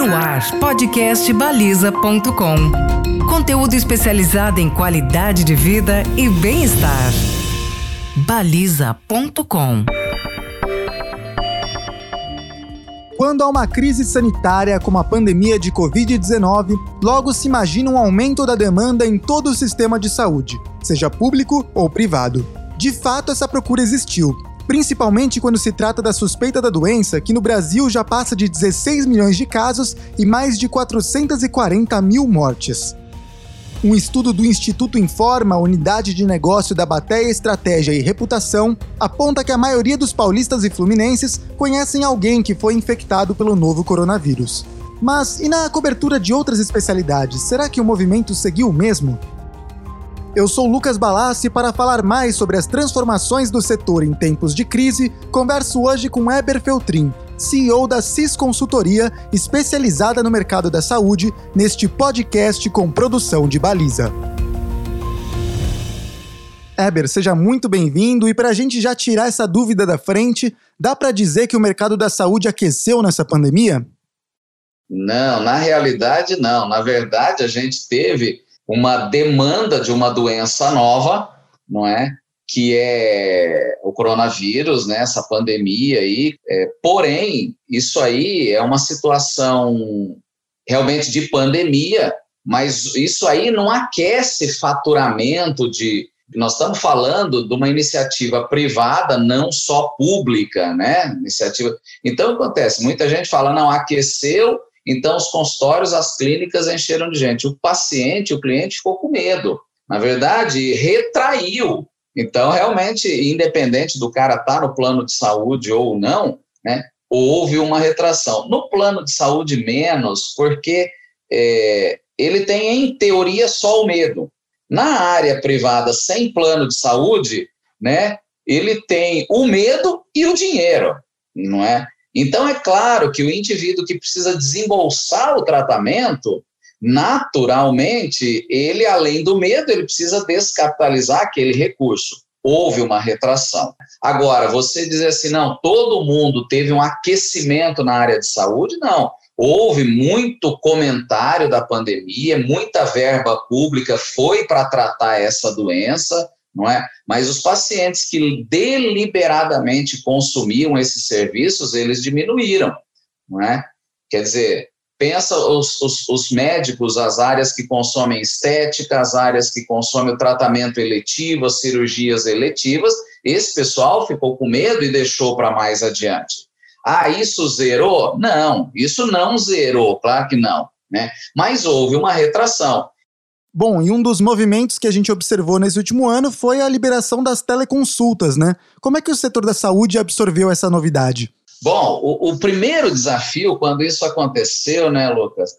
No ar, podcast baliza.com. Conteúdo especializado em qualidade de vida e bem-estar. baliza.com. Quando há uma crise sanitária como a pandemia de Covid-19, logo se imagina um aumento da demanda em todo o sistema de saúde, seja público ou privado. De fato, essa procura existiu, principalmente quando se trata da suspeita da doença, que no Brasil já passa de 16 milhões de casos e mais de 440 mil mortes. Um estudo do Instituto Informa, unidade de negócio da Bateia Estratégia e Reputação, aponta que a maioria dos paulistas e fluminenses conhecem alguém que foi infectado pelo novo coronavírus. Mas e na cobertura de outras especialidades, será que o movimento seguiu o mesmo? Eu sou Lucas Balassi e para falar mais sobre as transformações do setor em tempos de crise, converso hoje com Eber Feltrin, CEO da CIS Consultoria, especializada no mercado da saúde, neste podcast com produção de baliza. Eber, seja muito bem-vindo e para a gente já tirar essa dúvida da frente, dá para dizer que o mercado da saúde aqueceu nessa pandemia? Não, na realidade não. Na verdade, a gente teve uma demanda de uma doença nova, não é? Que é o coronavírus, né? Essa pandemia aí. É, porém, isso aí é uma situação realmente de pandemia, mas isso aí não aquece faturamento de. Nós estamos falando de uma iniciativa privada, não só pública, né? Iniciativa. Então acontece, muita gente fala, não, aqueceu então, os consultórios, as clínicas encheram de gente. O paciente, o cliente ficou com medo. Na verdade, retraiu. Então, realmente, independente do cara estar tá no plano de saúde ou não, né, houve uma retração. No plano de saúde, menos, porque é, ele tem, em teoria, só o medo. Na área privada, sem plano de saúde, né, ele tem o medo e o dinheiro, não é? Então, é claro que o indivíduo que precisa desembolsar o tratamento, naturalmente, ele, além do medo, ele precisa descapitalizar aquele recurso. Houve uma retração. Agora, você dizer assim, não, todo mundo teve um aquecimento na área de saúde? Não. Houve muito comentário da pandemia, muita verba pública foi para tratar essa doença, não é? Mas os pacientes que deliberadamente consumiam esses serviços, eles diminuíram, não é? Quer dizer, pensa os, os, os, médicos, as áreas que consomem estética, as áreas que consomem o tratamento eletivo, as cirurgias eletivas, esse pessoal ficou com medo e deixou para mais adiante. Ah, isso zerou? Não, isso não zerou, claro que não, né? Mas houve uma retração. Bom, e um dos movimentos que a gente observou nesse último ano foi a liberação das teleconsultas, né? Como é que o setor da saúde absorveu essa novidade? Bom, o, o primeiro desafio, quando isso aconteceu, né, Lucas,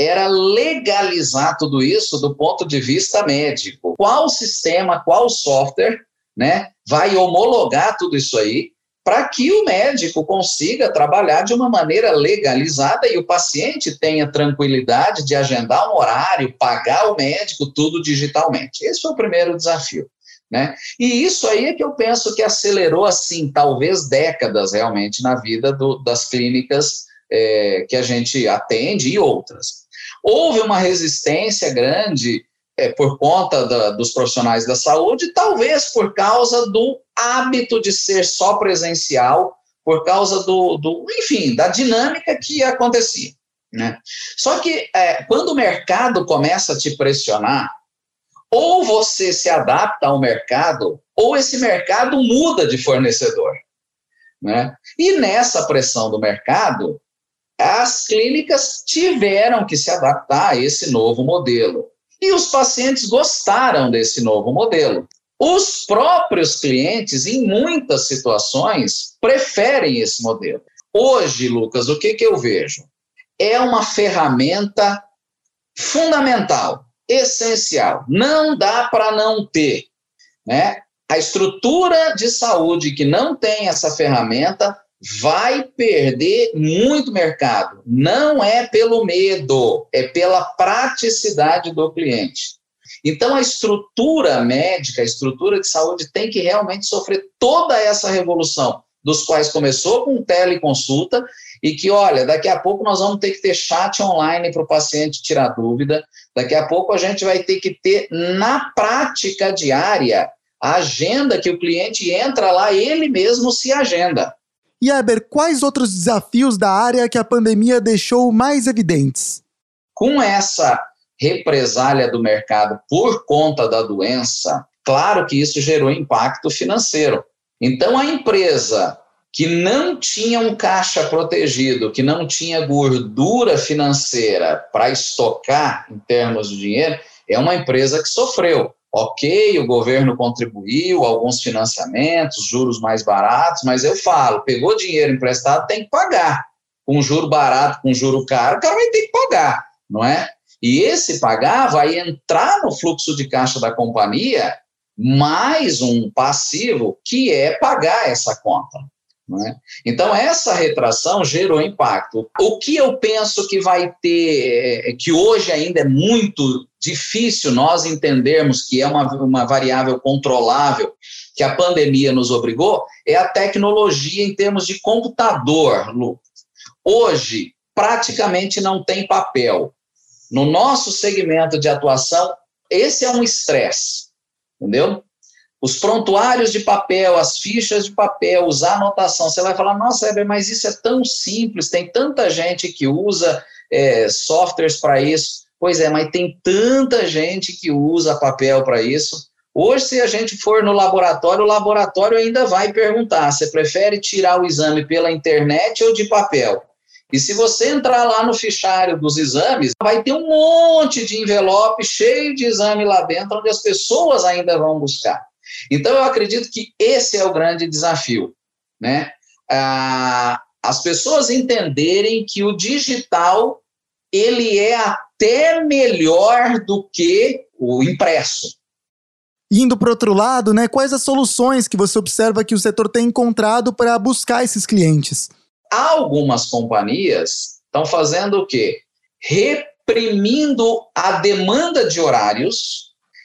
era legalizar tudo isso do ponto de vista médico. Qual sistema, qual software, né, vai homologar tudo isso aí para que o médico consiga trabalhar de uma maneira legalizada e o paciente tenha tranquilidade de agendar um horário, pagar o médico, tudo digitalmente. Esse foi o primeiro desafio. Né? E isso aí é que eu penso que acelerou, assim, talvez décadas realmente na vida do, das clínicas é, que a gente atende e outras. Houve uma resistência grande é, por conta da, dos profissionais da saúde, talvez por causa do hábito de ser só presencial, por causa do, do enfim, da dinâmica que acontecia. Né? Só que é, quando o mercado começa a te pressionar, ou você se adapta ao mercado, ou esse mercado muda de fornecedor. Né? E nessa pressão do mercado, as clínicas tiveram que se adaptar a esse novo modelo. E os pacientes gostaram desse novo modelo. Os próprios clientes, em muitas situações, preferem esse modelo. Hoje, Lucas, o que, que eu vejo? É uma ferramenta fundamental, essencial. Não dá para não ter. Né? A estrutura de saúde que não tem essa ferramenta vai perder muito mercado. Não é pelo medo, é pela praticidade do cliente. Então, a estrutura médica, a estrutura de saúde tem que realmente sofrer toda essa revolução dos quais começou com teleconsulta e que, olha, daqui a pouco nós vamos ter que ter chat online para o paciente tirar dúvida, daqui a pouco a gente vai ter que ter, na prática diária, a agenda que o cliente entra lá, ele mesmo se agenda. E, Eber, quais outros desafios da área que a pandemia deixou mais evidentes? Com essa represália do mercado por conta da doença, claro que isso gerou impacto financeiro. Então, a empresa que não tinha um caixa protegido, que não tinha gordura financeira para estocar em termos de dinheiro, é uma empresa que sofreu. Ok, o governo contribuiu, alguns financiamentos, juros mais baratos, mas eu falo, pegou dinheiro emprestado, tem que pagar. Com juro barato, com juro caro, o cara vai ter que pagar, não é? E esse pagar vai entrar no fluxo de caixa da companhia mais um passivo que é pagar essa conta. É? Então, essa retração gerou impacto. O que eu penso que vai ter, é, que hoje ainda é muito difícil nós entendermos que é uma, uma variável controlável, que a pandemia nos obrigou, é a tecnologia em termos de computador, Lu. Hoje, praticamente não tem papel. No nosso segmento de atuação, esse é um estresse, entendeu? Os prontuários de papel, as fichas de papel, usar anotação. Você vai falar, nossa, Heber, mas isso é tão simples, tem tanta gente que usa é, softwares para isso. Pois é, mas tem tanta gente que usa papel para isso. Hoje, se a gente for no laboratório, o laboratório ainda vai perguntar: você prefere tirar o exame pela internet ou de papel? E se você entrar lá no fichário dos exames, vai ter um monte de envelope cheio de exame lá dentro, onde as pessoas ainda vão buscar. Então, eu acredito que esse é o grande desafio, né? Ah, as pessoas entenderem que o digital ele é até melhor do que o impresso. Indo para outro lado, né, quais as soluções que você observa que o setor tem encontrado para buscar esses clientes? Algumas companhias estão fazendo o quê? Reprimindo a demanda de horários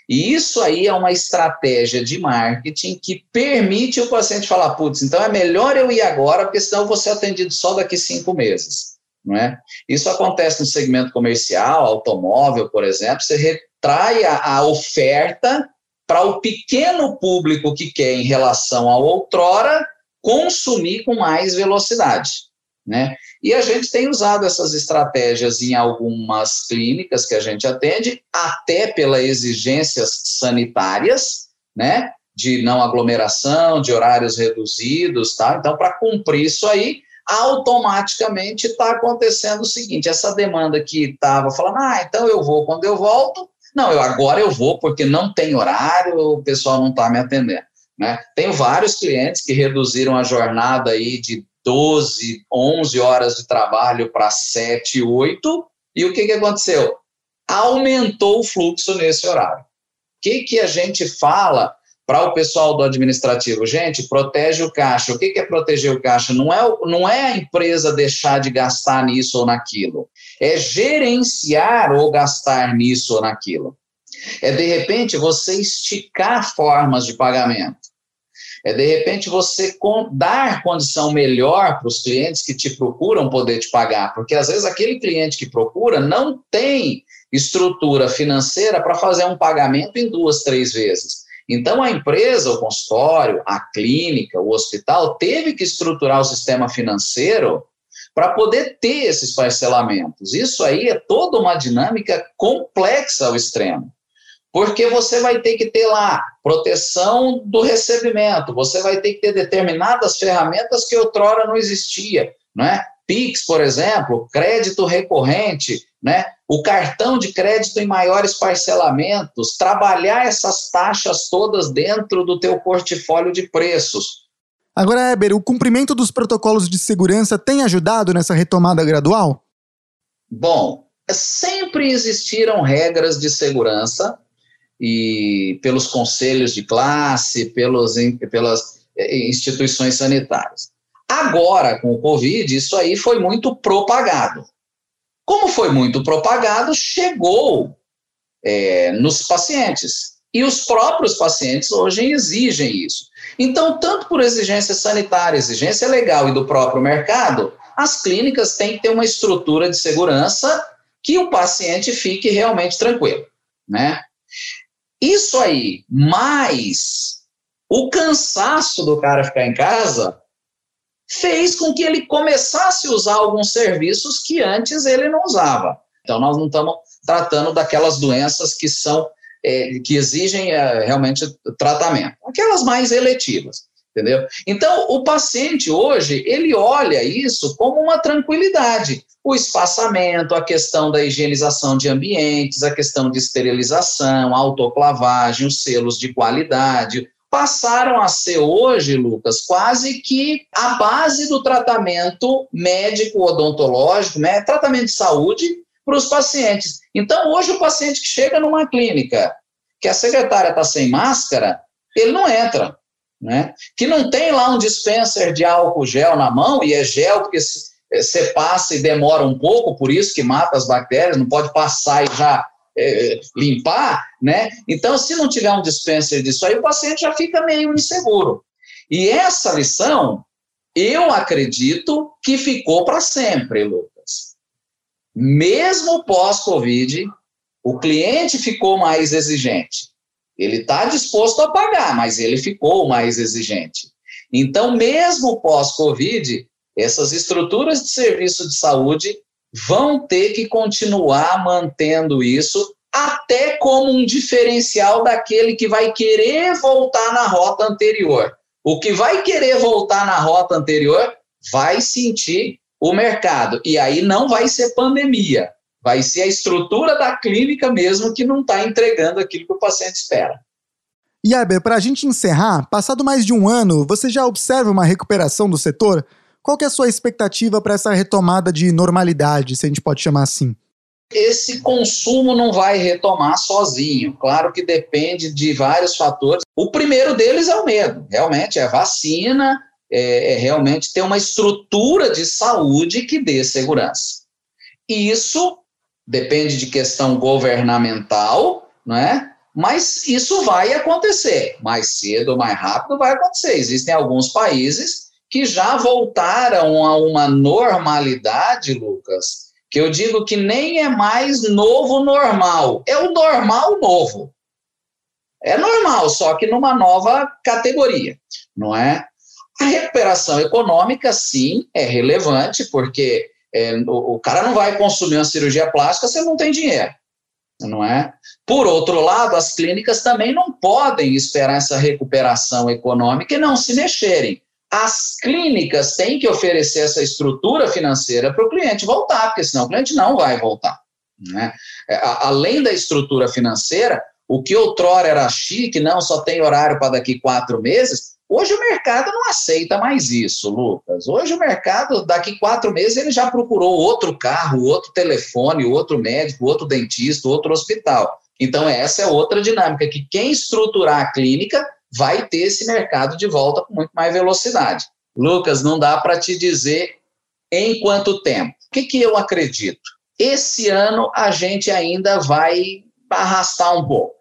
e isso aí é uma estratégia de marketing que permite o paciente falar, putz, então é melhor eu ir agora, porque senão eu vou ser atendido só daqui cinco meses. Não é? Isso acontece no segmento comercial, automóvel, por exemplo, você retrai a, a oferta para o pequeno público que quer, em relação ao outrora, consumir com mais velocidade. Né? E a gente tem usado essas estratégias em algumas clínicas que a gente atende, até pelas exigências sanitárias, né? De não aglomeração, de horários reduzidos, tá? Então, para cumprir isso aí, automaticamente está acontecendo o seguinte: essa demanda que estava falando, ah, então eu vou quando eu volto. Não, eu agora eu vou porque não tem horário, o pessoal não está me atendendo. Né? Tenho vários clientes que reduziram a jornada aí de 12, 11 horas de trabalho para 7, 8, e o que, que aconteceu? Aumentou o fluxo nesse horário. O que, que a gente fala para o pessoal do administrativo? Gente, protege o caixa. O que, que é proteger o caixa? Não é, não é a empresa deixar de gastar nisso ou naquilo, é gerenciar ou gastar nisso ou naquilo. É, de repente, você esticar formas de pagamento. É, de repente, você dar condição melhor para os clientes que te procuram poder te pagar, porque às vezes aquele cliente que procura não tem estrutura financeira para fazer um pagamento em duas, três vezes. Então, a empresa, o consultório, a clínica, o hospital, teve que estruturar o sistema financeiro para poder ter esses parcelamentos. Isso aí é toda uma dinâmica complexa ao extremo porque você vai ter que ter lá proteção do recebimento, você vai ter que ter determinadas ferramentas que outrora não existia, né? Pix, por exemplo, crédito recorrente, né? O cartão de crédito em maiores parcelamentos, trabalhar essas taxas todas dentro do teu portfólio de preços. Agora, Eber, o cumprimento dos protocolos de segurança tem ajudado nessa retomada gradual? Bom, sempre existiram regras de segurança e pelos conselhos de classe, pelos, pelas eh, instituições sanitárias. Agora, com o Covid, isso aí foi muito propagado. Como foi muito propagado, chegou é, nos pacientes. E os próprios pacientes hoje exigem isso. Então, tanto por exigência sanitária, exigência legal e do próprio mercado, as clínicas têm que ter uma estrutura de segurança que o paciente fique realmente tranquilo, né? Isso aí, mais o cansaço do cara ficar em casa, fez com que ele começasse a usar alguns serviços que antes ele não usava. Então, nós não estamos tratando daquelas doenças que são é, que exigem é, realmente tratamento, aquelas mais eletivas, entendeu? Então, o paciente hoje, ele olha isso como uma tranquilidade. O espaçamento, a questão da higienização de ambientes, a questão de esterilização, autoclavagem, os selos de qualidade, passaram a ser hoje, Lucas, quase que a base do tratamento médico odontológico, né, tratamento de saúde para os pacientes. Então, hoje, o paciente que chega numa clínica que a secretária está sem máscara, ele não entra. Né? Que não tem lá um dispenser de álcool gel na mão, e é gel porque você passa e demora um pouco, por isso que mata as bactérias, não pode passar e já é, limpar, né? Então, se não tiver um dispenser disso aí, o paciente já fica meio inseguro. E essa lição, eu acredito que ficou para sempre, Lucas. Mesmo pós-Covid, o cliente ficou mais exigente. Ele está disposto a pagar, mas ele ficou mais exigente. Então, mesmo pós-Covid, essas estruturas de serviço de saúde vão ter que continuar mantendo isso, até como um diferencial daquele que vai querer voltar na rota anterior. O que vai querer voltar na rota anterior vai sentir o mercado. E aí não vai ser pandemia, vai ser a estrutura da clínica mesmo que não está entregando aquilo que o paciente espera. E Eber, para a gente encerrar, passado mais de um ano, você já observa uma recuperação do setor? Qual que é a sua expectativa para essa retomada de normalidade, se a gente pode chamar assim? Esse consumo não vai retomar sozinho. Claro que depende de vários fatores. O primeiro deles é o medo. Realmente, é vacina, é, é realmente ter uma estrutura de saúde que dê segurança. Isso depende de questão governamental, não é? Mas isso vai acontecer, mais cedo ou mais rápido vai acontecer. Existem alguns países que já voltaram a uma normalidade, Lucas, que eu digo que nem é mais novo normal, é o normal novo. É normal, só que numa nova categoria, não é? A recuperação econômica, sim, é relevante, porque é, o, o, cara não vai consumir uma cirurgia plástica se não tem dinheiro, não é? Por outro lado, as clínicas também não podem esperar essa recuperação econômica e não se mexerem. As clínicas têm que oferecer essa estrutura financeira para o cliente voltar, porque senão o cliente não vai voltar. Né? Além da estrutura financeira, o que outrora era chique, não só tem horário para daqui quatro meses, Hoje o mercado não aceita mais isso, Lucas. Hoje o mercado, daqui quatro meses, ele já procurou outro carro, outro telefone, outro médico, outro dentista, outro hospital. Então, essa é outra dinâmica, que quem estruturar a clínica vai ter esse mercado de volta com muito mais velocidade. Lucas, não dá para te dizer em quanto tempo. O que, que eu acredito? Esse ano a gente ainda vai arrastar um pouco.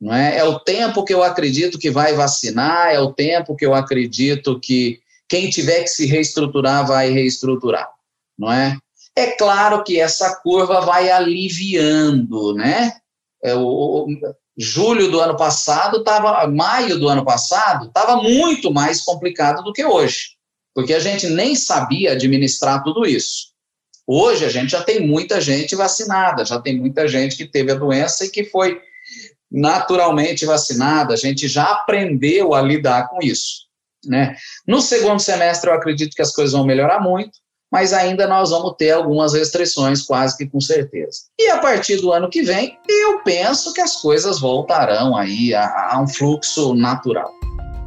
Não é? é o tempo que eu acredito que vai vacinar, é o tempo que eu acredito que quem tiver que se reestruturar vai reestruturar, não é? É claro que essa curva vai aliviando, né? É, o, o, julho do ano passado estava, maio do ano passado estava muito mais complicado do que hoje, porque a gente nem sabia administrar tudo isso. Hoje a gente já tem muita gente vacinada, já tem muita gente que teve a doença e que foi naturalmente vacinada, a gente já aprendeu a lidar com isso. Né? No segundo semestre, eu acredito que as coisas vão melhorar muito, mas ainda nós vamos ter algumas restrições, quase que com certeza. E a partir do ano que vem, eu penso que as coisas voltarão aí a, a um fluxo natural.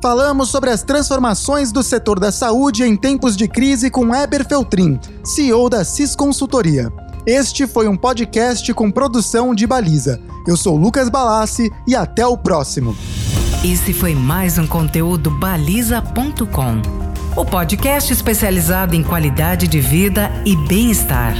Falamos sobre as transformações do setor da saúde em tempos de crise com Eber Feltrin, CEO da CIS Consultoria. Este foi um podcast com produção de Baliza. Eu sou Lucas Balassi e até o próximo. Esse foi mais um conteúdo baliza.com, o podcast especializado em qualidade de vida e bem-estar.